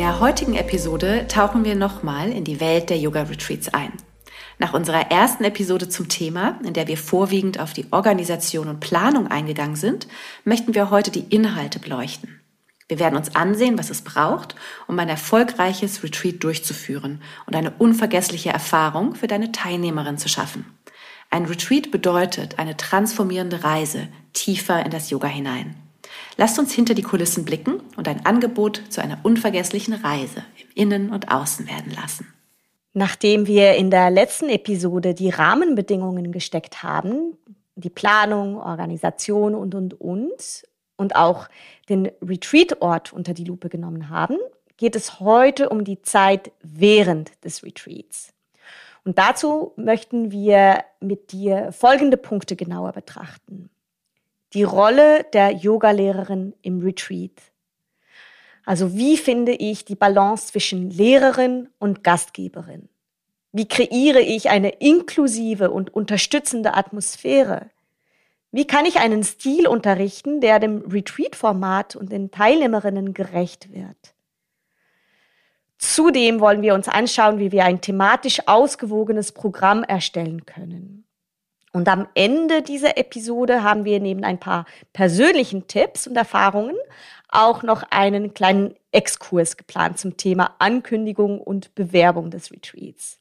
der heutigen Episode tauchen wir nochmal in die Welt der Yoga-Retreats ein. Nach unserer ersten Episode zum Thema, in der wir vorwiegend auf die Organisation und Planung eingegangen sind, möchten wir heute die Inhalte beleuchten. Wir werden uns ansehen, was es braucht, um ein erfolgreiches Retreat durchzuführen und eine unvergessliche Erfahrung für deine Teilnehmerin zu schaffen. Ein Retreat bedeutet eine transformierende Reise tiefer in das Yoga hinein. Lasst uns hinter die Kulissen blicken und ein Angebot zu einer unvergesslichen Reise im Innen und Außen werden lassen. Nachdem wir in der letzten Episode die Rahmenbedingungen gesteckt haben, die Planung, Organisation und, und, und, und auch den Retreat-Ort unter die Lupe genommen haben, geht es heute um die Zeit während des Retreats. Und dazu möchten wir mit dir folgende Punkte genauer betrachten. Die Rolle der Yogalehrerin im Retreat. Also wie finde ich die Balance zwischen Lehrerin und Gastgeberin? Wie kreiere ich eine inklusive und unterstützende Atmosphäre? Wie kann ich einen Stil unterrichten, der dem Retreat-Format und den Teilnehmerinnen gerecht wird? Zudem wollen wir uns anschauen, wie wir ein thematisch ausgewogenes Programm erstellen können. Und am Ende dieser Episode haben wir neben ein paar persönlichen Tipps und Erfahrungen auch noch einen kleinen Exkurs geplant zum Thema Ankündigung und Bewerbung des Retreats.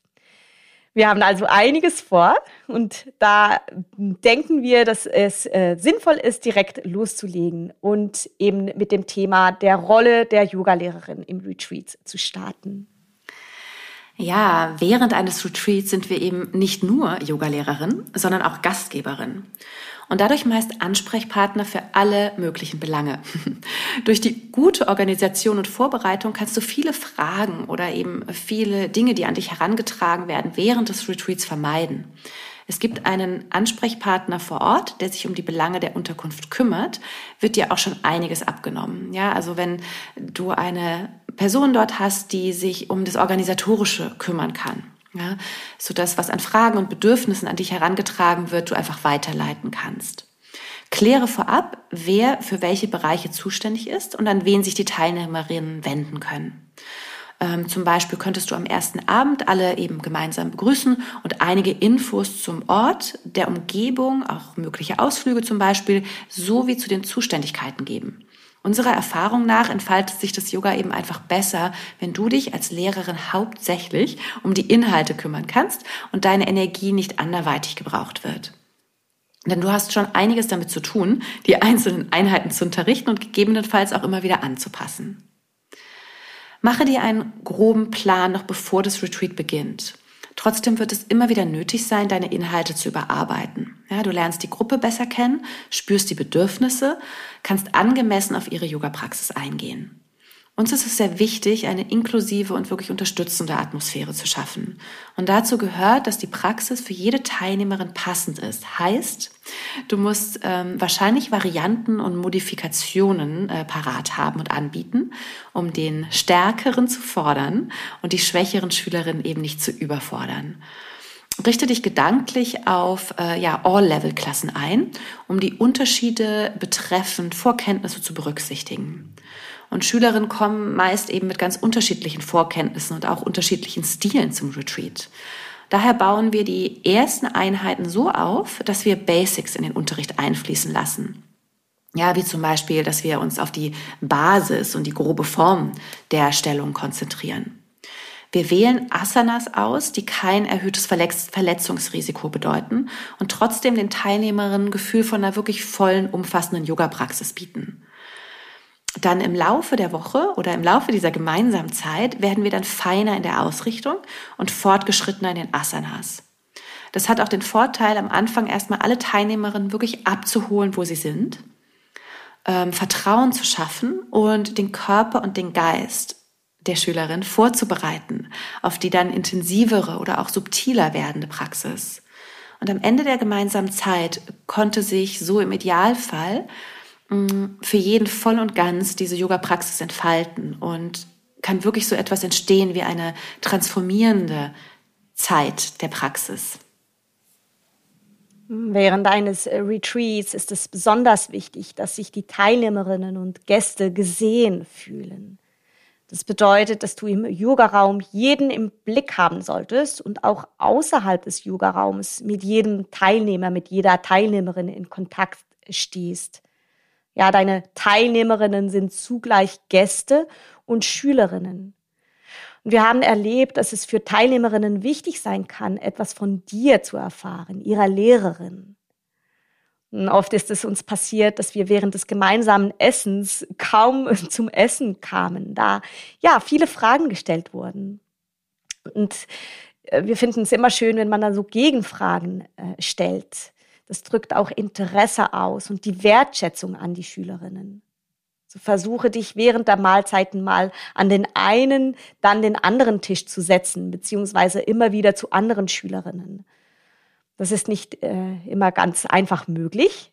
Wir haben also einiges vor und da denken wir, dass es äh, sinnvoll ist, direkt loszulegen und eben mit dem Thema der Rolle der Yogalehrerin im Retreat zu starten. Ja, während eines Retreats sind wir eben nicht nur Yogalehrerin, sondern auch Gastgeberin und dadurch meist Ansprechpartner für alle möglichen Belange. Durch die gute Organisation und Vorbereitung kannst du viele Fragen oder eben viele Dinge, die an dich herangetragen werden, während des Retreats vermeiden. Es gibt einen Ansprechpartner vor Ort, der sich um die Belange der Unterkunft kümmert, wird dir auch schon einiges abgenommen. Ja, also wenn du eine Person dort hast, die sich um das Organisatorische kümmern kann. Ja, so dass was an Fragen und Bedürfnissen an dich herangetragen wird, du einfach weiterleiten kannst. Kläre vorab, wer für welche Bereiche zuständig ist und an wen sich die Teilnehmerinnen wenden können. Ähm, zum Beispiel könntest du am ersten Abend alle eben gemeinsam begrüßen und einige Infos zum Ort, der Umgebung, auch mögliche Ausflüge zum Beispiel, sowie zu den Zuständigkeiten geben. Unserer Erfahrung nach entfaltet sich das Yoga eben einfach besser, wenn du dich als Lehrerin hauptsächlich um die Inhalte kümmern kannst und deine Energie nicht anderweitig gebraucht wird. Denn du hast schon einiges damit zu tun, die einzelnen Einheiten zu unterrichten und gegebenenfalls auch immer wieder anzupassen. Mache dir einen groben Plan noch bevor das Retreat beginnt. Trotzdem wird es immer wieder nötig sein, deine Inhalte zu überarbeiten. Ja, du lernst die Gruppe besser kennen, spürst die Bedürfnisse, kannst angemessen auf ihre Yoga-Praxis eingehen. Uns ist es sehr wichtig, eine inklusive und wirklich unterstützende Atmosphäre zu schaffen. Und dazu gehört, dass die Praxis für jede Teilnehmerin passend ist. Heißt, du musst ähm, wahrscheinlich Varianten und Modifikationen äh, parat haben und anbieten, um den Stärkeren zu fordern und die schwächeren Schülerinnen eben nicht zu überfordern. Richte dich gedanklich auf äh, ja, All-Level-Klassen ein, um die Unterschiede betreffend Vorkenntnisse zu berücksichtigen. Und Schülerinnen kommen meist eben mit ganz unterschiedlichen Vorkenntnissen und auch unterschiedlichen Stilen zum Retreat. Daher bauen wir die ersten Einheiten so auf, dass wir Basics in den Unterricht einfließen lassen. Ja, wie zum Beispiel, dass wir uns auf die Basis und die grobe Form der Stellung konzentrieren. Wir wählen Asanas aus, die kein erhöhtes Verletzungsrisiko bedeuten und trotzdem den Teilnehmerinnen Gefühl von einer wirklich vollen, umfassenden Yoga-Praxis bieten dann im Laufe der Woche oder im Laufe dieser gemeinsamen Zeit werden wir dann feiner in der Ausrichtung und fortgeschrittener in den Asanas. Das hat auch den Vorteil, am Anfang erstmal alle Teilnehmerinnen wirklich abzuholen, wo sie sind, ähm, Vertrauen zu schaffen und den Körper und den Geist der Schülerin vorzubereiten auf die dann intensivere oder auch subtiler werdende Praxis. Und am Ende der gemeinsamen Zeit konnte sich so im Idealfall für jeden voll und ganz diese Yoga-Praxis entfalten und kann wirklich so etwas entstehen wie eine transformierende Zeit der Praxis. Während eines Retreats ist es besonders wichtig, dass sich die Teilnehmerinnen und Gäste gesehen fühlen. Das bedeutet, dass du im Yoga-Raum jeden im Blick haben solltest und auch außerhalb des Yoga-Raums mit jedem Teilnehmer, mit jeder Teilnehmerin in Kontakt stehst. Ja, deine Teilnehmerinnen sind zugleich Gäste und Schülerinnen. Und wir haben erlebt, dass es für Teilnehmerinnen wichtig sein kann, etwas von dir zu erfahren, ihrer Lehrerin. Und oft ist es uns passiert, dass wir während des gemeinsamen Essens kaum zum Essen kamen, da ja viele Fragen gestellt wurden. Und äh, wir finden es immer schön, wenn man dann so Gegenfragen äh, stellt. Das drückt auch Interesse aus und die Wertschätzung an die Schülerinnen. So versuche dich während der Mahlzeiten mal an den einen, dann den anderen Tisch zu setzen, beziehungsweise immer wieder zu anderen Schülerinnen. Das ist nicht äh, immer ganz einfach möglich,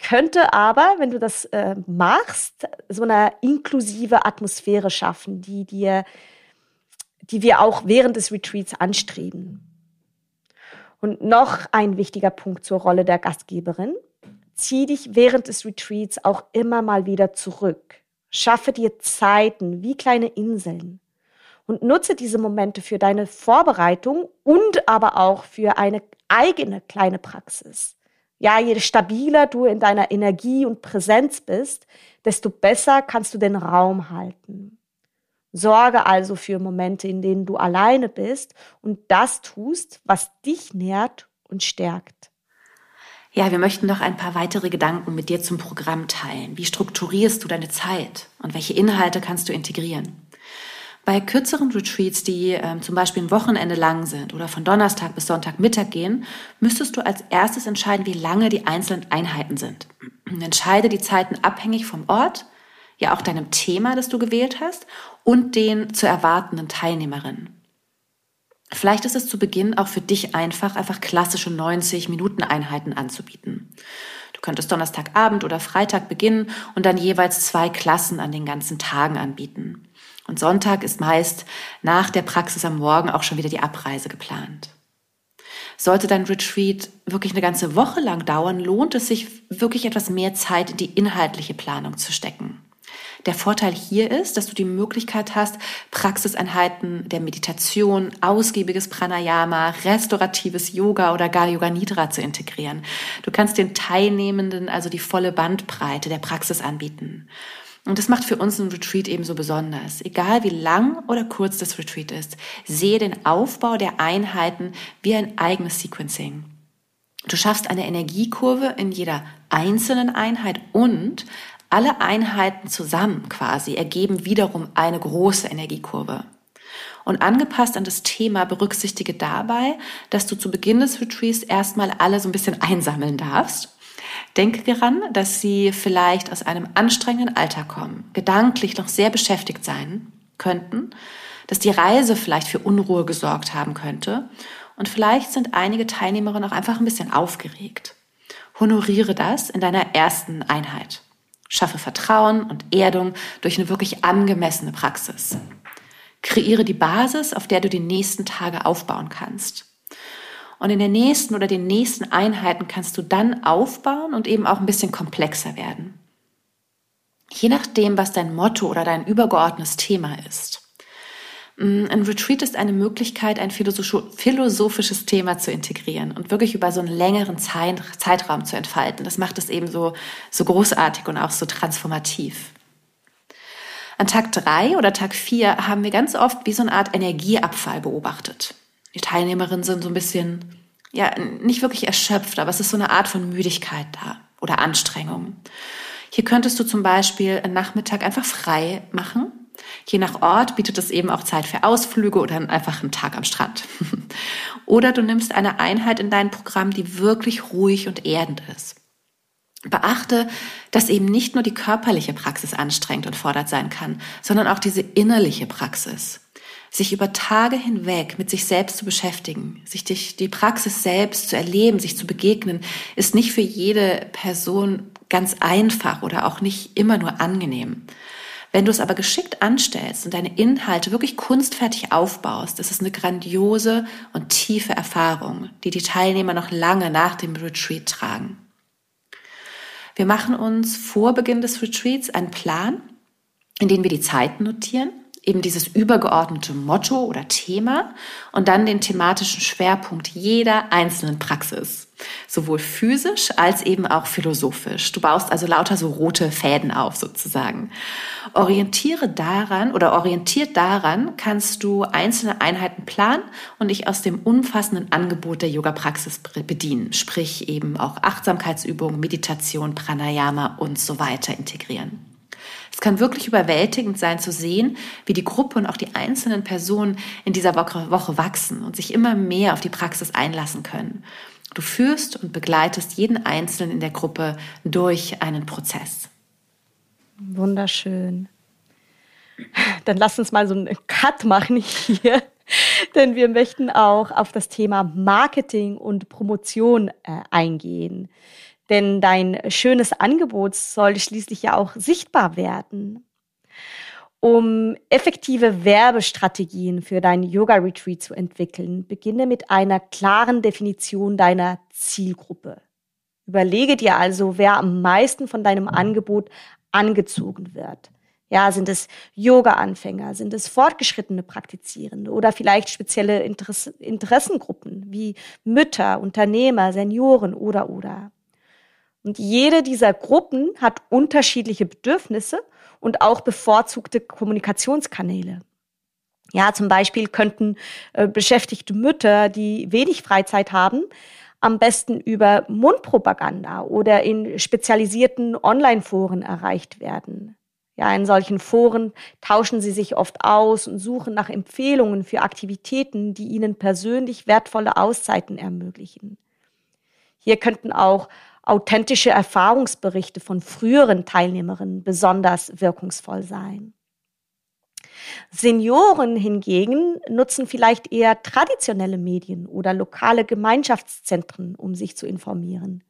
könnte aber, wenn du das äh, machst, so eine inklusive Atmosphäre schaffen, die dir, die wir auch während des Retreats anstreben. Und noch ein wichtiger Punkt zur Rolle der Gastgeberin. Zieh dich während des Retreats auch immer mal wieder zurück. Schaffe dir Zeiten wie kleine Inseln und nutze diese Momente für deine Vorbereitung und aber auch für eine eigene kleine Praxis. Ja, je stabiler du in deiner Energie und Präsenz bist, desto besser kannst du den Raum halten. Sorge also für Momente, in denen du alleine bist und das tust, was dich nährt und stärkt. Ja, wir möchten noch ein paar weitere Gedanken mit dir zum Programm teilen. Wie strukturierst du deine Zeit und welche Inhalte kannst du integrieren? Bei kürzeren Retreats, die ähm, zum Beispiel ein Wochenende lang sind oder von Donnerstag bis Sonntagmittag gehen, müsstest du als erstes entscheiden, wie lange die einzelnen Einheiten sind. Entscheide die Zeiten abhängig vom Ort, ja auch deinem Thema, das du gewählt hast und den zu erwartenden Teilnehmerinnen. Vielleicht ist es zu Beginn auch für dich einfach, einfach klassische 90-Minuten-Einheiten anzubieten. Du könntest Donnerstagabend oder Freitag beginnen und dann jeweils zwei Klassen an den ganzen Tagen anbieten. Und Sonntag ist meist nach der Praxis am Morgen auch schon wieder die Abreise geplant. Sollte dein Retreat wirklich eine ganze Woche lang dauern, lohnt es sich wirklich etwas mehr Zeit in die inhaltliche Planung zu stecken. Der Vorteil hier ist, dass du die Möglichkeit hast, Praxiseinheiten der Meditation, ausgiebiges Pranayama, restauratives Yoga oder gar Yoga Nidra zu integrieren. Du kannst den Teilnehmenden also die volle Bandbreite der Praxis anbieten. Und das macht für uns ein Retreat eben so besonders. Egal wie lang oder kurz das Retreat ist, sehe den Aufbau der Einheiten wie ein eigenes Sequencing. Du schaffst eine Energiekurve in jeder einzelnen Einheit und alle Einheiten zusammen quasi ergeben wiederum eine große Energiekurve. Und angepasst an das Thema berücksichtige dabei, dass du zu Beginn des Retreats erstmal alle so ein bisschen einsammeln darfst Denke daran, dass Sie vielleicht aus einem anstrengenden Alltag kommen, gedanklich noch sehr beschäftigt sein könnten, dass die Reise vielleicht für Unruhe gesorgt haben könnte und vielleicht sind einige Teilnehmerinnen auch einfach ein bisschen aufgeregt. Honoriere das in deiner ersten Einheit. Schaffe Vertrauen und Erdung durch eine wirklich angemessene Praxis. Kreiere die Basis, auf der du die nächsten Tage aufbauen kannst. Und in der nächsten oder den nächsten Einheiten kannst du dann aufbauen und eben auch ein bisschen komplexer werden. Je nachdem, was dein Motto oder dein übergeordnetes Thema ist. Mm, ein Retreat ist eine Möglichkeit, ein philosophisches Thema zu integrieren und wirklich über so einen längeren Zeitraum zu entfalten. Das macht es eben so, so großartig und auch so transformativ. An Tag drei oder Tag vier haben wir ganz oft wie so eine Art Energieabfall beobachtet. Die Teilnehmerinnen sind so ein bisschen, ja, nicht wirklich erschöpft, aber es ist so eine Art von Müdigkeit da oder Anstrengung. Hier könntest du zum Beispiel einen Nachmittag einfach frei machen. Je nach Ort bietet es eben auch Zeit für Ausflüge oder einfach einen Tag am Strand. oder du nimmst eine Einheit in dein Programm, die wirklich ruhig und erdend ist. Beachte, dass eben nicht nur die körperliche Praxis anstrengend und fordert sein kann, sondern auch diese innerliche Praxis sich über Tage hinweg mit sich selbst zu beschäftigen, sich die, die Praxis selbst zu erleben, sich zu begegnen, ist nicht für jede Person ganz einfach oder auch nicht immer nur angenehm. Wenn du es aber geschickt anstellst und deine Inhalte wirklich kunstfertig aufbaust, ist es eine grandiose und tiefe Erfahrung, die die Teilnehmer noch lange nach dem Retreat tragen. Wir machen uns vor Beginn des Retreats einen Plan, in dem wir die Zeiten notieren eben dieses übergeordnete Motto oder Thema und dann den thematischen Schwerpunkt jeder einzelnen Praxis. Sowohl physisch als eben auch philosophisch. Du baust also lauter so rote Fäden auf sozusagen. Orientiere daran oder orientiert daran kannst du einzelne Einheiten planen und dich aus dem umfassenden Angebot der Yoga-Praxis bedienen. Sprich eben auch Achtsamkeitsübungen, Meditation, Pranayama und so weiter integrieren. Es kann wirklich überwältigend sein zu sehen, wie die Gruppe und auch die einzelnen Personen in dieser Woche wachsen und sich immer mehr auf die Praxis einlassen können. Du führst und begleitest jeden Einzelnen in der Gruppe durch einen Prozess. Wunderschön. Dann lass uns mal so einen Cut machen hier, denn wir möchten auch auf das Thema Marketing und Promotion äh, eingehen. Denn dein schönes Angebot soll schließlich ja auch sichtbar werden. Um effektive Werbestrategien für dein Yoga-Retreat zu entwickeln, beginne mit einer klaren Definition deiner Zielgruppe. Überlege dir also, wer am meisten von deinem Angebot angezogen wird. Ja, sind es Yoga-Anfänger, sind es fortgeschrittene Praktizierende oder vielleicht spezielle Interesse Interessengruppen wie Mütter, Unternehmer, Senioren oder oder. Und jede dieser Gruppen hat unterschiedliche Bedürfnisse und auch bevorzugte Kommunikationskanäle. Ja, zum Beispiel könnten äh, beschäftigte Mütter, die wenig Freizeit haben, am besten über Mundpropaganda oder in spezialisierten Online-Foren erreicht werden. Ja, in solchen Foren tauschen sie sich oft aus und suchen nach Empfehlungen für Aktivitäten, die ihnen persönlich wertvolle Auszeiten ermöglichen. Hier könnten auch authentische Erfahrungsberichte von früheren Teilnehmerinnen besonders wirkungsvoll sein. Senioren hingegen nutzen vielleicht eher traditionelle Medien oder lokale Gemeinschaftszentren, um sich zu informieren.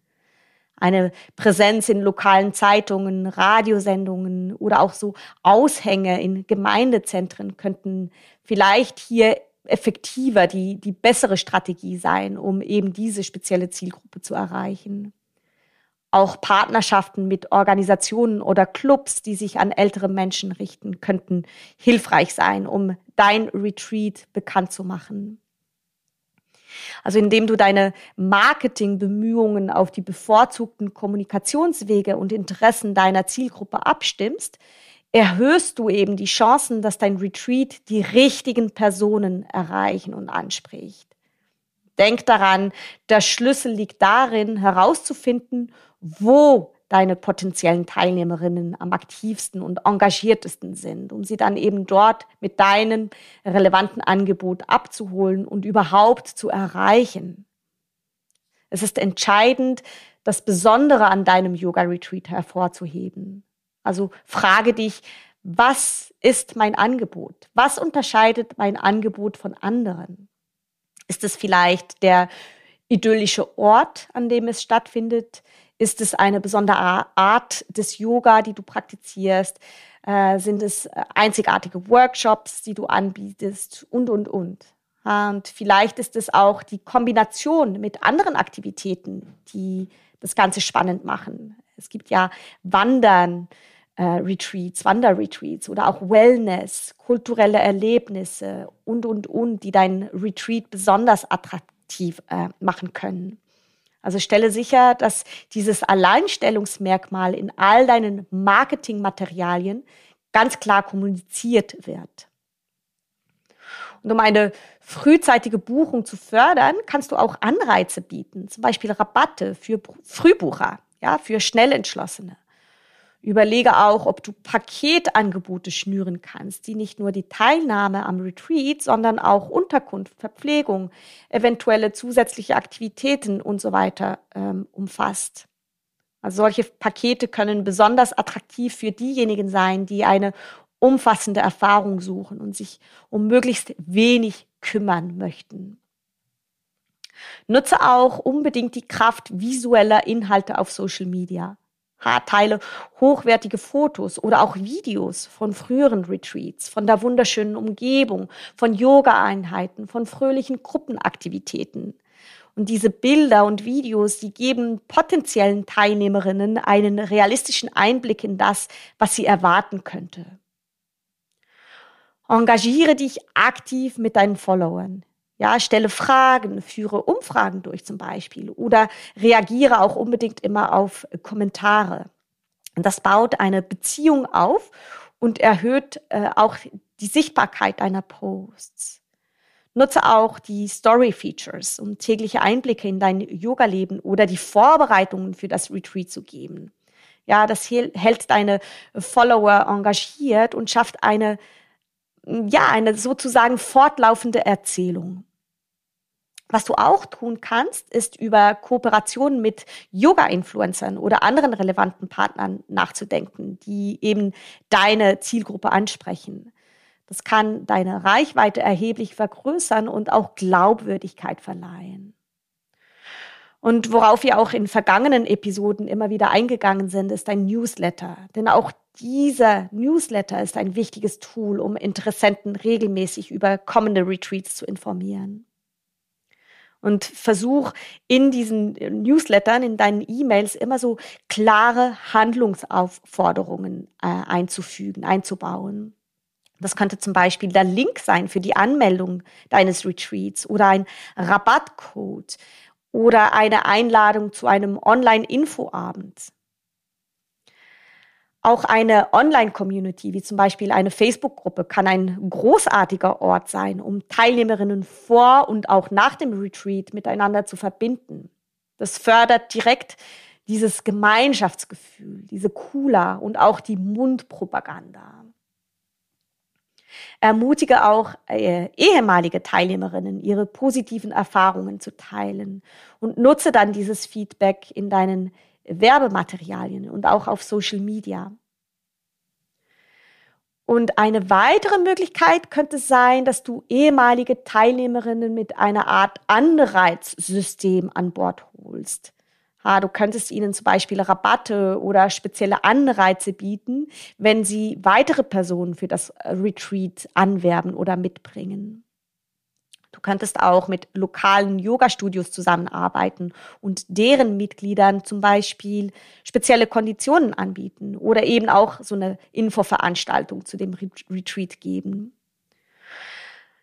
Eine Präsenz in lokalen Zeitungen, Radiosendungen oder auch so Aushänge in Gemeindezentren könnten vielleicht hier effektiver die, die bessere Strategie sein, um eben diese spezielle Zielgruppe zu erreichen. Auch Partnerschaften mit Organisationen oder Clubs, die sich an ältere Menschen richten, könnten hilfreich sein, um dein Retreat bekannt zu machen. Also indem du deine Marketingbemühungen auf die bevorzugten Kommunikationswege und Interessen deiner Zielgruppe abstimmst, erhöhst du eben die Chancen, dass dein Retreat die richtigen Personen erreichen und anspricht. Denk daran, der Schlüssel liegt darin, herauszufinden, wo deine potenziellen Teilnehmerinnen am aktivsten und engagiertesten sind, um sie dann eben dort mit deinem relevanten Angebot abzuholen und überhaupt zu erreichen. Es ist entscheidend, das Besondere an deinem Yoga-Retreat hervorzuheben. Also frage dich, was ist mein Angebot? Was unterscheidet mein Angebot von anderen? Ist es vielleicht der idyllische Ort, an dem es stattfindet? Ist es eine besondere Art des Yoga, die du praktizierst? Äh, sind es äh, einzigartige Workshops, die du anbietest? Und, und, und. Und vielleicht ist es auch die Kombination mit anderen Aktivitäten, die das Ganze spannend machen. Es gibt ja Wandern, äh, Retreats, Wanderretreats oder auch Wellness, kulturelle Erlebnisse und, und, und, die dein Retreat besonders attraktiv äh, machen können. Also stelle sicher, dass dieses Alleinstellungsmerkmal in all deinen Marketingmaterialien ganz klar kommuniziert wird. Und um eine frühzeitige Buchung zu fördern, kannst du auch Anreize bieten, zum Beispiel Rabatte für Frühbucher, ja, für Schnellentschlossene. Überlege auch, ob du Paketangebote schnüren kannst, die nicht nur die Teilnahme am Retreat, sondern auch Unterkunft, Verpflegung, eventuelle zusätzliche Aktivitäten und so weiter ähm, umfasst. Also solche Pakete können besonders attraktiv für diejenigen sein, die eine umfassende Erfahrung suchen und sich um möglichst wenig kümmern möchten. Nutze auch unbedingt die Kraft visueller Inhalte auf Social Media. Teile hochwertige Fotos oder auch Videos von früheren Retreats, von der wunderschönen Umgebung, von Yoga-Einheiten, von fröhlichen Gruppenaktivitäten. Und diese Bilder und Videos, die geben potenziellen Teilnehmerinnen einen realistischen Einblick in das, was sie erwarten könnte. Engagiere dich aktiv mit deinen Followern. Ja, stelle Fragen, führe Umfragen durch zum Beispiel oder reagiere auch unbedingt immer auf Kommentare. Das baut eine Beziehung auf und erhöht äh, auch die Sichtbarkeit deiner Posts. Nutze auch die Story-Features, um tägliche Einblicke in dein Yoga-Leben oder die Vorbereitungen für das Retreat zu geben. Ja, das hält deine Follower engagiert und schafft eine, ja, eine sozusagen fortlaufende Erzählung. Was du auch tun kannst, ist über Kooperationen mit Yoga-Influencern oder anderen relevanten Partnern nachzudenken, die eben deine Zielgruppe ansprechen. Das kann deine Reichweite erheblich vergrößern und auch Glaubwürdigkeit verleihen. Und worauf wir auch in vergangenen Episoden immer wieder eingegangen sind, ist ein Newsletter. Denn auch dieser Newsletter ist ein wichtiges Tool, um Interessenten regelmäßig über kommende Retreats zu informieren und versuch in diesen Newslettern, in deinen E-Mails immer so klare Handlungsaufforderungen äh, einzufügen, einzubauen. Das könnte zum Beispiel der Link sein für die Anmeldung deines Retreats oder ein Rabattcode oder eine Einladung zu einem Online-Infoabend. Auch eine Online-Community, wie zum Beispiel eine Facebook-Gruppe, kann ein großartiger Ort sein, um Teilnehmerinnen vor und auch nach dem Retreat miteinander zu verbinden. Das fördert direkt dieses Gemeinschaftsgefühl, diese Kula und auch die Mundpropaganda. Ermutige auch äh, ehemalige Teilnehmerinnen, ihre positiven Erfahrungen zu teilen und nutze dann dieses Feedback in deinen Werbematerialien und auch auf Social Media. Und eine weitere Möglichkeit könnte sein, dass du ehemalige Teilnehmerinnen mit einer Art Anreizsystem an Bord holst. Ha, du könntest ihnen zum Beispiel Rabatte oder spezielle Anreize bieten, wenn sie weitere Personen für das Retreat anwerben oder mitbringen. Du könntest auch mit lokalen Yoga-Studios zusammenarbeiten und deren Mitgliedern zum Beispiel spezielle Konditionen anbieten oder eben auch so eine Infoveranstaltung zu dem Retreat geben.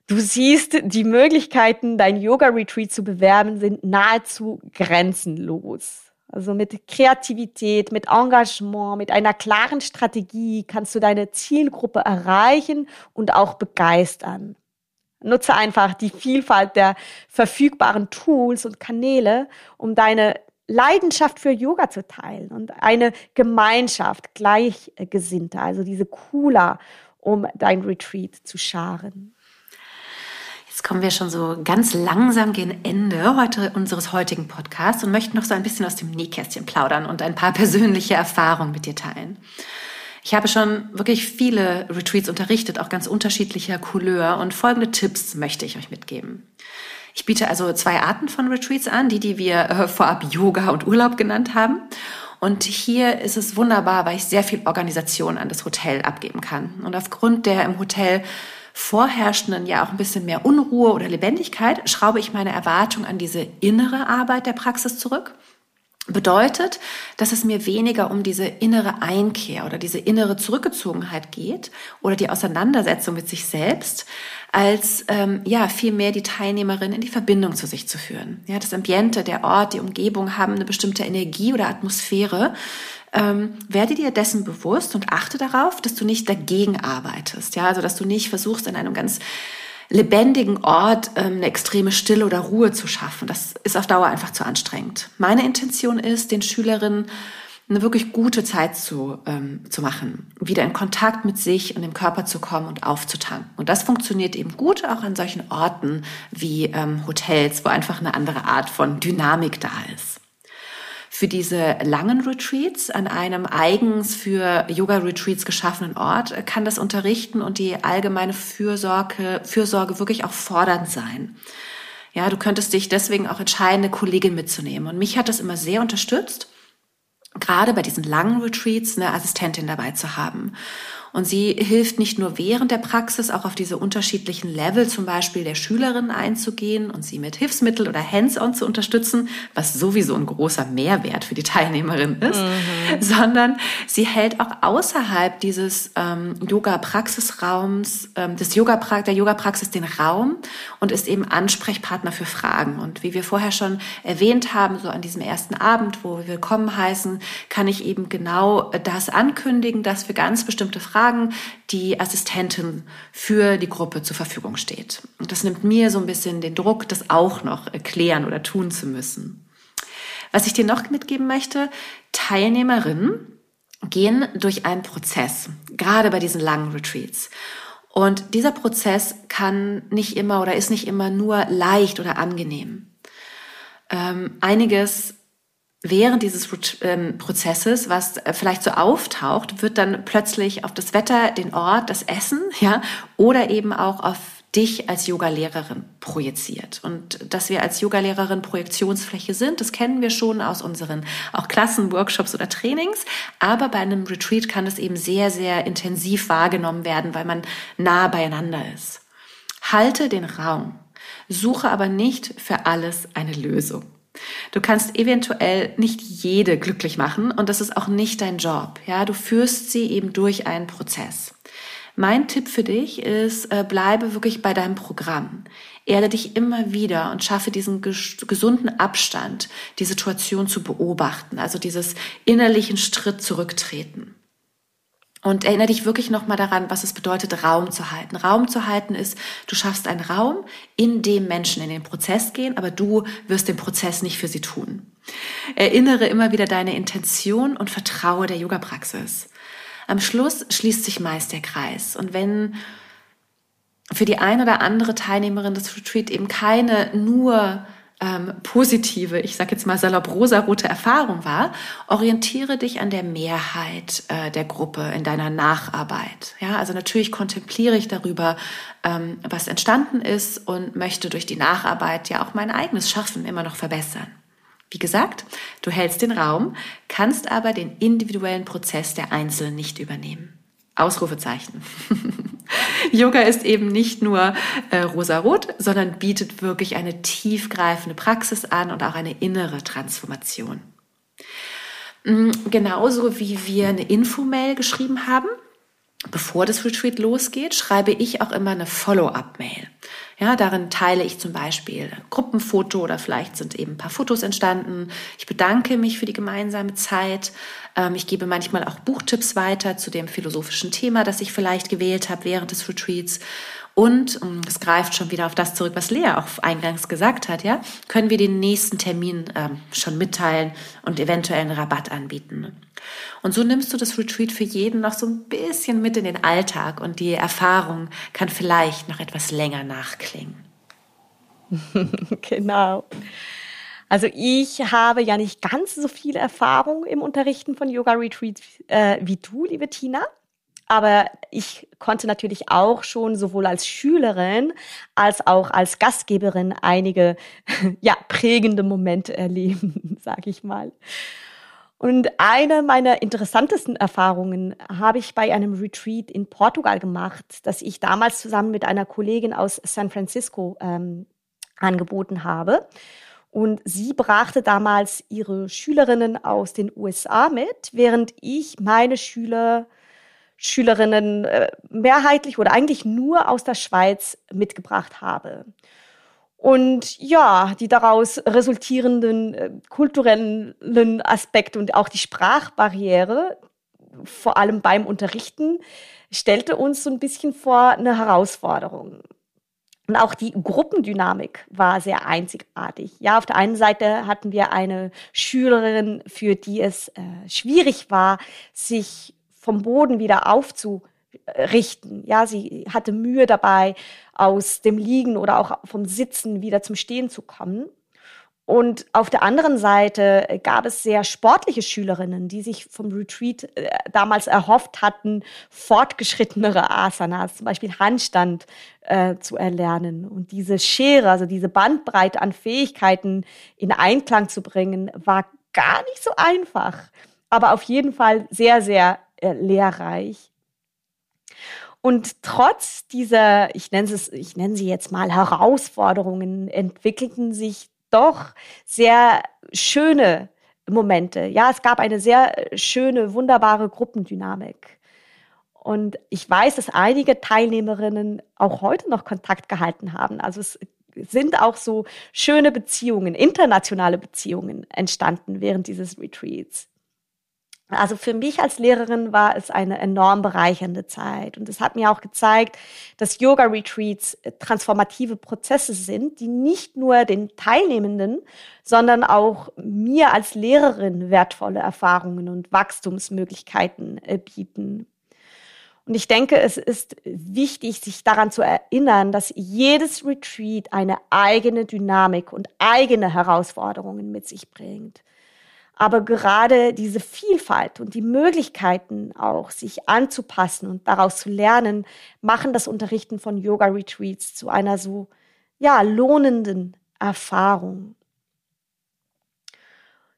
Du siehst, die Möglichkeiten, dein Yoga-Retreat zu bewerben, sind nahezu grenzenlos. Also mit Kreativität, mit Engagement, mit einer klaren Strategie kannst du deine Zielgruppe erreichen und auch begeistern. Nutze einfach die Vielfalt der verfügbaren Tools und Kanäle, um deine Leidenschaft für Yoga zu teilen und eine Gemeinschaft Gleichgesinnter, also diese Kula, um dein Retreat zu scharen. Jetzt kommen wir schon so ganz langsam gegen Ende heute unseres heutigen Podcasts und möchten noch so ein bisschen aus dem Nähkästchen plaudern und ein paar persönliche Erfahrungen mit dir teilen. Ich habe schon wirklich viele Retreats unterrichtet, auch ganz unterschiedlicher Couleur und folgende Tipps möchte ich euch mitgeben. Ich biete also zwei Arten von Retreats an, die, die wir äh, vorab Yoga und Urlaub genannt haben. Und hier ist es wunderbar, weil ich sehr viel Organisation an das Hotel abgeben kann. Und aufgrund der im Hotel vorherrschenden ja auch ein bisschen mehr Unruhe oder Lebendigkeit schraube ich meine Erwartung an diese innere Arbeit der Praxis zurück bedeutet, dass es mir weniger um diese innere Einkehr oder diese innere Zurückgezogenheit geht oder die Auseinandersetzung mit sich selbst, als ähm, ja vielmehr die Teilnehmerin in die Verbindung zu sich zu führen. Ja, das Ambiente, der Ort, die Umgebung haben eine bestimmte Energie oder Atmosphäre. Ähm, werde dir dessen bewusst und achte darauf, dass du nicht dagegen arbeitest. Ja, also dass du nicht versuchst in einem ganz lebendigen Ort ähm, eine extreme Stille oder Ruhe zu schaffen. Das ist auf Dauer einfach zu anstrengend. Meine Intention ist, den Schülerinnen eine wirklich gute Zeit zu, ähm, zu machen, wieder in Kontakt mit sich und dem Körper zu kommen und aufzutanken. Und das funktioniert eben gut auch an solchen Orten wie ähm, Hotels, wo einfach eine andere Art von Dynamik da ist für diese langen Retreats an einem eigens für Yoga-Retreats geschaffenen Ort kann das Unterrichten und die allgemeine Fürsorge, Fürsorge wirklich auch fordernd sein. Ja, du könntest dich deswegen auch entscheiden, eine Kollegin mitzunehmen. Und mich hat das immer sehr unterstützt, gerade bei diesen langen Retreats eine Assistentin dabei zu haben. Und sie hilft nicht nur während der Praxis auch auf diese unterschiedlichen Level zum Beispiel der Schülerinnen einzugehen und sie mit Hilfsmittel oder Hands-on zu unterstützen, was sowieso ein großer Mehrwert für die Teilnehmerin ist, mhm. sondern sie hält auch außerhalb dieses ähm, Yoga-Praxisraums, ähm, des Yoga der Yoga-Praxis den Raum und ist eben Ansprechpartner für Fragen. Und wie wir vorher schon erwähnt haben, so an diesem ersten Abend, wo wir willkommen heißen, kann ich eben genau das ankündigen, dass für ganz bestimmte Fragen Fragen die Assistentin für die Gruppe zur Verfügung steht. Und das nimmt mir so ein bisschen den Druck, das auch noch erklären oder tun zu müssen. Was ich dir noch mitgeben möchte, Teilnehmerinnen gehen durch einen Prozess, gerade bei diesen langen Retreats. Und dieser Prozess kann nicht immer oder ist nicht immer nur leicht oder angenehm. Ähm, einiges während dieses ähm, Prozesses, was äh, vielleicht so auftaucht, wird dann plötzlich auf das Wetter, den Ort, das Essen, ja, oder eben auch auf dich als Yogalehrerin projiziert. Und dass wir als Yogalehrerin Projektionsfläche sind, das kennen wir schon aus unseren auch Klassen, Workshops oder Trainings. Aber bei einem Retreat kann es eben sehr, sehr intensiv wahrgenommen werden, weil man nah beieinander ist. Halte den Raum. Suche aber nicht für alles eine Lösung. Du kannst eventuell nicht jede glücklich machen und das ist auch nicht dein Job. Ja, du führst sie eben durch einen Prozess. Mein Tipp für dich ist, äh, bleibe wirklich bei deinem Programm. Erde dich immer wieder und schaffe diesen gesunden Abstand, die Situation zu beobachten, also dieses innerlichen Schritt zurücktreten. Und erinnere dich wirklich nochmal daran, was es bedeutet, Raum zu halten. Raum zu halten ist, du schaffst einen Raum, in dem Menschen in den Prozess gehen, aber du wirst den Prozess nicht für sie tun. Erinnere immer wieder deine Intention und vertraue der Yoga-Praxis. Am Schluss schließt sich meist der Kreis. Und wenn für die ein oder andere Teilnehmerin des Retreat eben keine nur ähm, positive, ich sage jetzt mal salopp rosarote Erfahrung war, orientiere dich an der Mehrheit äh, der Gruppe in deiner Nacharbeit. Ja, also natürlich kontempliere ich darüber, ähm, was entstanden ist und möchte durch die Nacharbeit ja auch mein eigenes Schaffen immer noch verbessern. Wie gesagt, du hältst den Raum, kannst aber den individuellen Prozess der Einzelnen nicht übernehmen. Ausrufezeichen. Yoga ist eben nicht nur äh, rosarot, sondern bietet wirklich eine tiefgreifende Praxis an und auch eine innere Transformation. Mm, genauso wie wir eine Infomail geschrieben haben, bevor das Retreat losgeht, schreibe ich auch immer eine Follow-up-Mail. Ja, darin teile ich zum Beispiel ein Gruppenfoto oder vielleicht sind eben ein paar Fotos entstanden. Ich bedanke mich für die gemeinsame Zeit. Ähm, ich gebe manchmal auch Buchtipps weiter zu dem philosophischen Thema, das ich vielleicht gewählt habe während des Retreats. Und, das greift schon wieder auf das zurück, was Lea auch eingangs gesagt hat, ja, können wir den nächsten Termin ähm, schon mitteilen und eventuell einen Rabatt anbieten. Und so nimmst du das Retreat für jeden noch so ein bisschen mit in den Alltag und die Erfahrung kann vielleicht noch etwas länger nachklingen. genau. Also ich habe ja nicht ganz so viel Erfahrung im Unterrichten von Yoga Retreats äh, wie du, liebe Tina. Aber ich konnte natürlich auch schon sowohl als Schülerin als auch als Gastgeberin einige ja, prägende Momente erleben, sage ich mal. Und eine meiner interessantesten Erfahrungen habe ich bei einem Retreat in Portugal gemacht, das ich damals zusammen mit einer Kollegin aus San Francisco ähm, angeboten habe. Und sie brachte damals ihre Schülerinnen aus den USA mit, während ich meine Schüler, Schülerinnen äh, mehrheitlich oder eigentlich nur aus der Schweiz mitgebracht habe. Und ja, die daraus resultierenden äh, kulturellen Aspekte und auch die Sprachbarriere, vor allem beim Unterrichten, stellte uns so ein bisschen vor eine Herausforderung. Und auch die Gruppendynamik war sehr einzigartig. Ja, auf der einen Seite hatten wir eine Schülerin, für die es äh, schwierig war, sich vom Boden wieder aufzurichten. Ja, sie hatte Mühe dabei, aus dem Liegen oder auch vom Sitzen wieder zum Stehen zu kommen. Und auf der anderen Seite gab es sehr sportliche Schülerinnen, die sich vom Retreat äh, damals erhofft hatten, fortgeschrittenere Asanas, zum Beispiel Handstand, äh, zu erlernen. Und diese Schere, also diese Bandbreite an Fähigkeiten in Einklang zu bringen, war gar nicht so einfach, aber auf jeden Fall sehr, sehr äh, lehrreich. Und trotz dieser, ich nenne, es, ich nenne sie jetzt mal Herausforderungen, entwickelten sich doch sehr schöne Momente. Ja, es gab eine sehr schöne, wunderbare Gruppendynamik. Und ich weiß, dass einige Teilnehmerinnen auch heute noch Kontakt gehalten haben. Also es sind auch so schöne Beziehungen, internationale Beziehungen entstanden während dieses Retreats. Also für mich als Lehrerin war es eine enorm bereichernde Zeit. Und es hat mir auch gezeigt, dass Yoga-Retreats transformative Prozesse sind, die nicht nur den Teilnehmenden, sondern auch mir als Lehrerin wertvolle Erfahrungen und Wachstumsmöglichkeiten äh, bieten. Und ich denke, es ist wichtig, sich daran zu erinnern, dass jedes Retreat eine eigene Dynamik und eigene Herausforderungen mit sich bringt. Aber gerade diese Vielfalt und die Möglichkeiten auch, sich anzupassen und daraus zu lernen, machen das Unterrichten von Yoga-Retreats zu einer so, ja, lohnenden Erfahrung.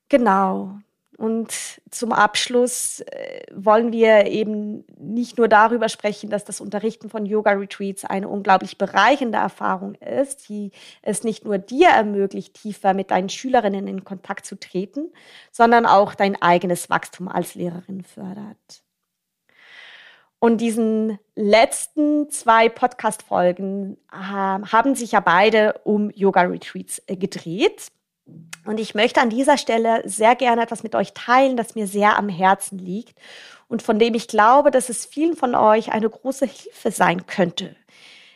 Genau. Und zum Abschluss äh, wollen wir eben nicht nur darüber sprechen, dass das Unterrichten von Yoga-Retreats eine unglaublich bereichende Erfahrung ist, die es nicht nur dir ermöglicht, tiefer mit deinen Schülerinnen in Kontakt zu treten, sondern auch dein eigenes Wachstum als Lehrerin fördert. Und diesen letzten zwei Podcast-Folgen haben sich ja beide um Yoga-Retreats äh, gedreht. Und ich möchte an dieser Stelle sehr gerne etwas mit euch teilen, das mir sehr am Herzen liegt und von dem ich glaube, dass es vielen von euch eine große Hilfe sein könnte.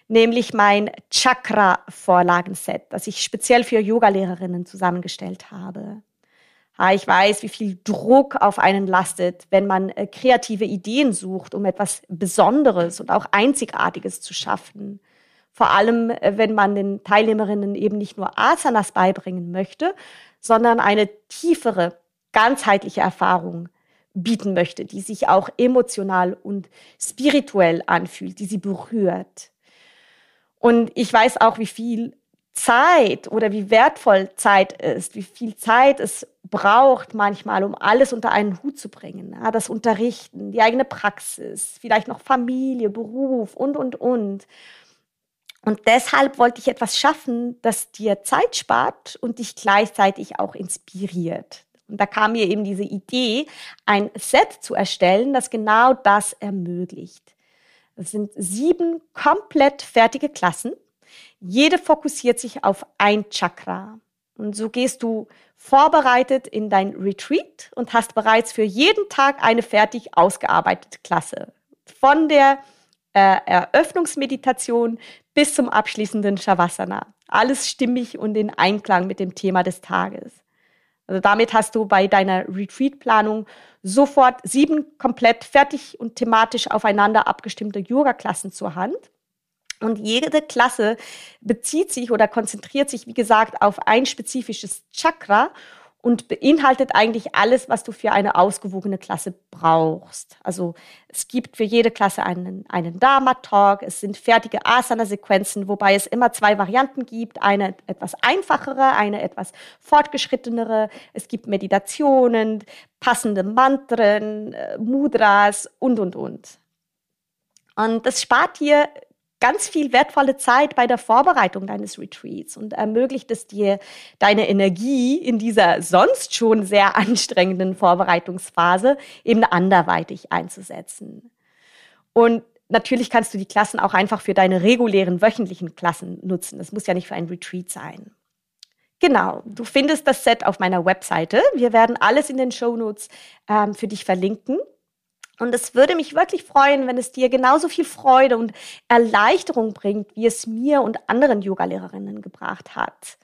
Nämlich mein Chakra-Vorlagenset, das ich speziell für Yogalehrerinnen zusammengestellt habe. Ich weiß, wie viel Druck auf einen lastet, wenn man äh, kreative Ideen sucht, um etwas Besonderes und auch Einzigartiges zu schaffen. Vor allem, äh, wenn man den Teilnehmerinnen eben nicht nur Asanas beibringen möchte, sondern eine tiefere, ganzheitliche Erfahrung bieten möchte, die sich auch emotional und spirituell anfühlt, die sie berührt. Und ich weiß auch, wie viel Zeit oder wie wertvoll Zeit ist, wie viel Zeit es braucht manchmal, um alles unter einen Hut zu bringen. Das Unterrichten, die eigene Praxis, vielleicht noch Familie, Beruf und, und, und. Und deshalb wollte ich etwas schaffen, das dir Zeit spart und dich gleichzeitig auch inspiriert. Und da kam mir eben diese Idee, ein Set zu erstellen, das genau das ermöglicht. Es sind sieben komplett fertige Klassen. Jede fokussiert sich auf ein Chakra. Und so gehst du vorbereitet in dein Retreat und hast bereits für jeden Tag eine fertig ausgearbeitete Klasse. Von der äh, Eröffnungsmeditation bis zum abschließenden Shavasana. Alles stimmig und in Einklang mit dem Thema des Tages. Also damit hast du bei deiner Retreat-Planung sofort sieben komplett fertig und thematisch aufeinander abgestimmte Yoga-Klassen zur Hand. Und jede Klasse bezieht sich oder konzentriert sich, wie gesagt, auf ein spezifisches Chakra und beinhaltet eigentlich alles, was du für eine ausgewogene Klasse brauchst. Also es gibt für jede Klasse einen, einen Dharma-Talk, es sind fertige Asana-Sequenzen, wobei es immer zwei Varianten gibt, eine etwas einfachere, eine etwas fortgeschrittenere. Es gibt Meditationen, passende Mantren, äh, Mudras und, und, und. Und das spart dir ganz viel wertvolle Zeit bei der Vorbereitung deines Retreats und ermöglicht es dir, deine Energie in dieser sonst schon sehr anstrengenden Vorbereitungsphase eben anderweitig einzusetzen. Und natürlich kannst du die Klassen auch einfach für deine regulären wöchentlichen Klassen nutzen. Das muss ja nicht für ein Retreat sein. Genau, du findest das Set auf meiner Webseite. Wir werden alles in den Show Notes ähm, für dich verlinken. Und es würde mich wirklich freuen, wenn es dir genauso viel Freude und Erleichterung bringt, wie es mir und anderen Yogalehrerinnen gebracht hat.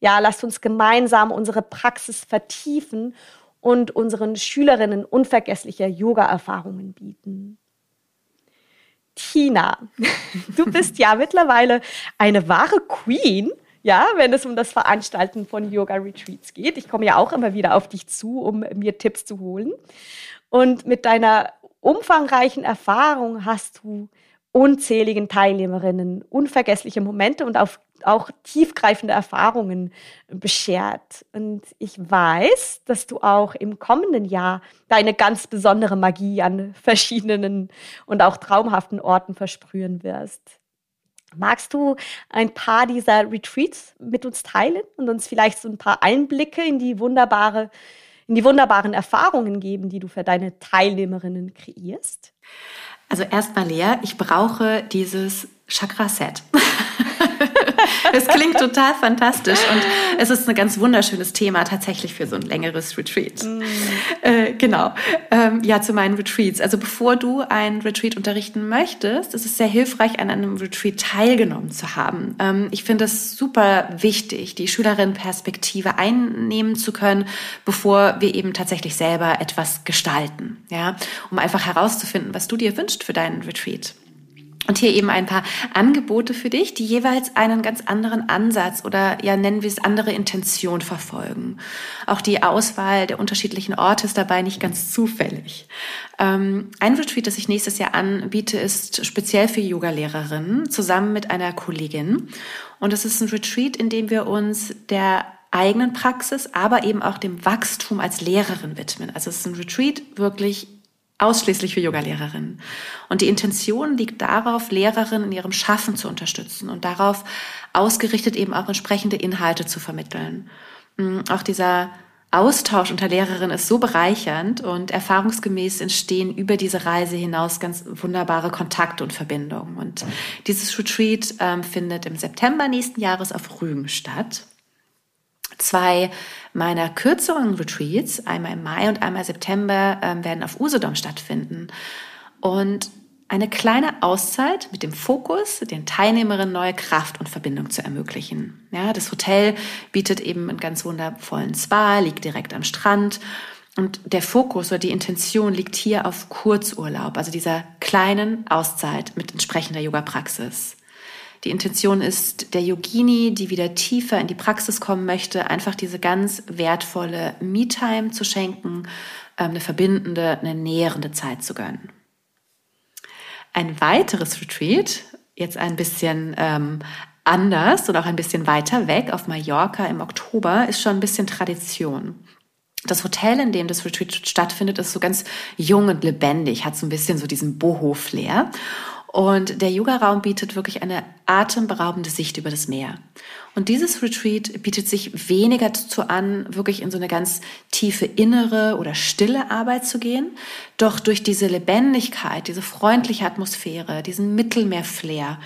Ja, lasst uns gemeinsam unsere Praxis vertiefen und unseren Schülerinnen unvergessliche Yoga-Erfahrungen bieten. Tina, du bist ja mittlerweile eine wahre Queen, ja, wenn es um das Veranstalten von Yoga-Retreats geht. Ich komme ja auch immer wieder auf dich zu, um mir Tipps zu holen. Und mit deiner umfangreichen Erfahrung hast du unzähligen Teilnehmerinnen unvergessliche Momente und auch auch tiefgreifende Erfahrungen beschert. Und ich weiß, dass du auch im kommenden Jahr deine ganz besondere Magie an verschiedenen und auch traumhaften Orten versprühen wirst. Magst du ein paar dieser Retreats mit uns teilen und uns vielleicht so ein paar Einblicke in die wunderbare, in die wunderbaren Erfahrungen geben, die du für deine Teilnehmerinnen kreierst? Also erstmal Lea, ich brauche dieses Chakra-Set. es klingt total fantastisch und es ist ein ganz wunderschönes Thema tatsächlich für so ein längeres Retreat. Mm. Äh, genau. Ähm, ja, zu meinen Retreats. Also bevor du ein Retreat unterrichten möchtest, ist es sehr hilfreich, an einem Retreat teilgenommen zu haben. Ähm, ich finde es super wichtig, die Schülerinnenperspektive einnehmen zu können, bevor wir eben tatsächlich selber etwas gestalten. Ja, um einfach herauszufinden, was du dir wünschst für deinen Retreat. Und hier eben ein paar Angebote für dich, die jeweils einen ganz anderen Ansatz oder ja nennen wir es andere Intention verfolgen. Auch die Auswahl der unterschiedlichen Orte ist dabei nicht ganz zufällig. Ähm, ein Retreat, das ich nächstes Jahr anbiete, ist speziell für Yoga-Lehrerinnen zusammen mit einer Kollegin. Und es ist ein Retreat, in dem wir uns der eigenen Praxis, aber eben auch dem Wachstum als Lehrerin widmen. Also es ist ein Retreat wirklich ausschließlich für Yogalehrerinnen. Und die Intention liegt darauf, Lehrerinnen in ihrem Schaffen zu unterstützen und darauf ausgerichtet eben auch entsprechende Inhalte zu vermitteln. Mm, auch dieser Austausch unter Lehrerinnen ist so bereichernd und erfahrungsgemäß entstehen über diese Reise hinaus ganz wunderbare Kontakte und Verbindungen. Und dieses Retreat ähm, findet im September nächsten Jahres auf Rügen statt. Zwei meiner kürzeren Retreats, einmal im Mai und einmal September, ähm, werden auf Usedom stattfinden. Und eine kleine Auszeit mit dem Fokus, den Teilnehmerinnen neue Kraft und Verbindung zu ermöglichen. Ja, das Hotel bietet eben einen ganz wundervollen Spa, liegt direkt am Strand. Und der Fokus oder die Intention liegt hier auf Kurzurlaub, also dieser kleinen Auszeit mit entsprechender Yoga-Praxis. Die Intention ist der Yogini, die wieder tiefer in die Praxis kommen möchte, einfach diese ganz wertvolle Me-Time zu schenken, ähm, eine verbindende, eine nährende Zeit zu gönnen. Ein weiteres Retreat, jetzt ein bisschen ähm, anders und auch ein bisschen weiter weg auf Mallorca im Oktober, ist schon ein bisschen Tradition. Das Hotel, in dem das Retreat stattfindet, ist so ganz jung und lebendig, hat so ein bisschen so diesen Boho-Flair. Und der Yoga-Raum bietet wirklich eine atemberaubende Sicht über das Meer. Und dieses Retreat bietet sich weniger dazu an, wirklich in so eine ganz tiefe innere oder stille Arbeit zu gehen. Doch durch diese Lebendigkeit, diese freundliche Atmosphäre, diesen Mittelmeer-Flair,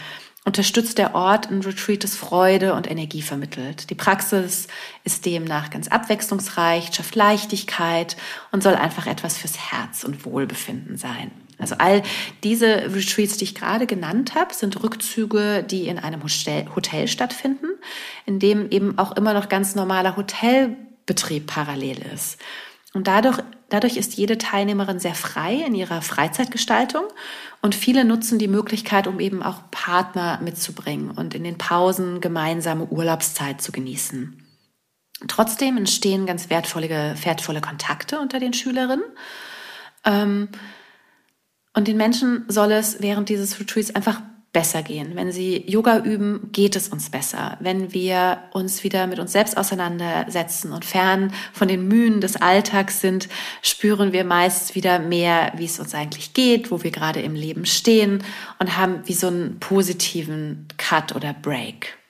unterstützt der Ort ein Retreat, das Freude und Energie vermittelt. Die Praxis ist demnach ganz abwechslungsreich, schafft Leichtigkeit und soll einfach etwas fürs Herz und Wohlbefinden sein. Also all diese Retreats, die ich gerade genannt habe, sind Rückzüge, die in einem Hotel, stattfinden, in dem eben auch immer noch ganz normaler Hotelbetrieb parallel ist. Und dadurch, dadurch ist jede Teilnehmerin sehr frei in ihrer Freizeitgestaltung und viele nutzen die Möglichkeit, um eben auch Partner mitzubringen und in den Pausen gemeinsame Urlaubszeit zu genießen. Trotzdem entstehen ganz wertvolle, wertvolle Kontakte unter den Schülerinnen. Ähm, und den Menschen soll es während dieses Retreats einfach besser gehen. Wenn sie Yoga üben, geht es uns besser. Wenn wir uns wieder mit uns selbst auseinandersetzen und fern von den Mühen des Alltags sind, spüren wir meist wieder mehr, wie es uns eigentlich geht, wo wir gerade im Leben stehen und haben wie so einen positiven Cut oder Break.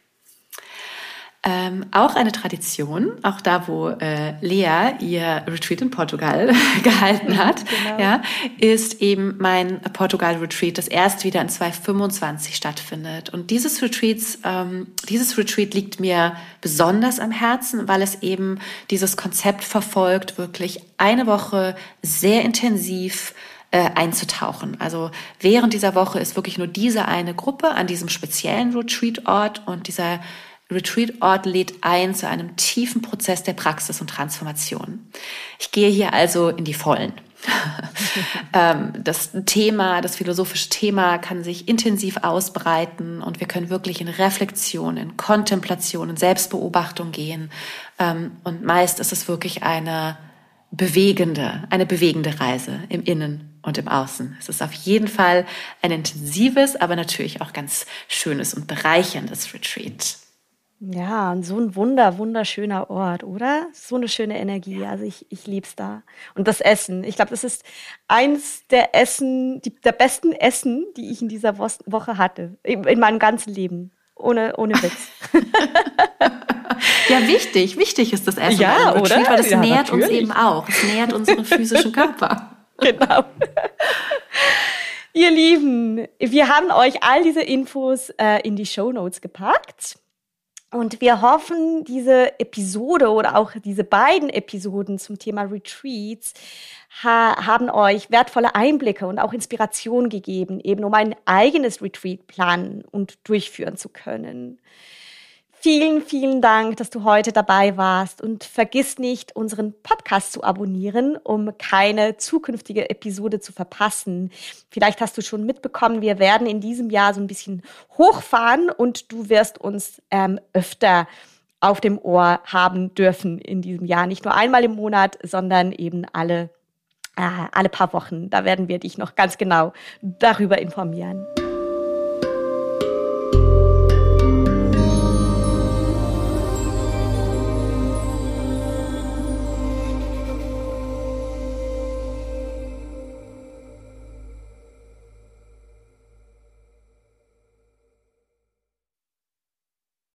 Ähm, auch eine Tradition, auch da, wo äh, Lea ihr Retreat in Portugal gehalten hat, genau. ja, ist eben mein Portugal-Retreat, das erst wieder in 2025 stattfindet. Und dieses Retreats, ähm, dieses Retreat liegt mir besonders am Herzen, weil es eben dieses Konzept verfolgt, wirklich eine Woche sehr intensiv äh, einzutauchen. Also während dieser Woche ist wirklich nur diese eine Gruppe an diesem speziellen Retreat-Ort und dieser Retreat-Ort lädt ein zu einem tiefen Prozess der Praxis und Transformation. Ich gehe hier also in die Vollen. Ähm, das Thema, das philosophische Thema kann sich intensiv ausbreiten und wir können wirklich in Reflexion, in Kontemplation, in Selbstbeobachtung gehen. Ähm, und meist ist es wirklich eine bewegende, eine bewegende Reise im Innen und im Außen. Es ist auf jeden Fall ein intensives, aber natürlich auch ganz schönes und bereicherndes Retreat. Ja, und so ein wunder, wunderschöner Ort, oder? So eine schöne Energie. Also ich, ich lieb's da. Und das Essen. Ich glaube, das ist eins der Essen, die, der besten Essen, die ich in dieser Woche hatte. In, in meinem ganzen Leben. Ohne, ohne Witz. ja, wichtig. Wichtig ist das Essen. Ja, oder? Retreat, weil das ja, nährt natürlich. uns eben auch. Es nährt unseren physischen Körper. genau. Ihr Lieben, wir haben euch all diese Infos äh, in die Show Notes gepackt. Und wir hoffen, diese Episode oder auch diese beiden Episoden zum Thema Retreats ha haben euch wertvolle Einblicke und auch Inspiration gegeben, eben um ein eigenes Retreat planen und durchführen zu können. Vielen, vielen Dank, dass du heute dabei warst und vergiss nicht, unseren Podcast zu abonnieren, um keine zukünftige Episode zu verpassen. Vielleicht hast du schon mitbekommen, wir werden in diesem Jahr so ein bisschen hochfahren und du wirst uns ähm, öfter auf dem Ohr haben dürfen in diesem Jahr. Nicht nur einmal im Monat, sondern eben alle, äh, alle paar Wochen. Da werden wir dich noch ganz genau darüber informieren.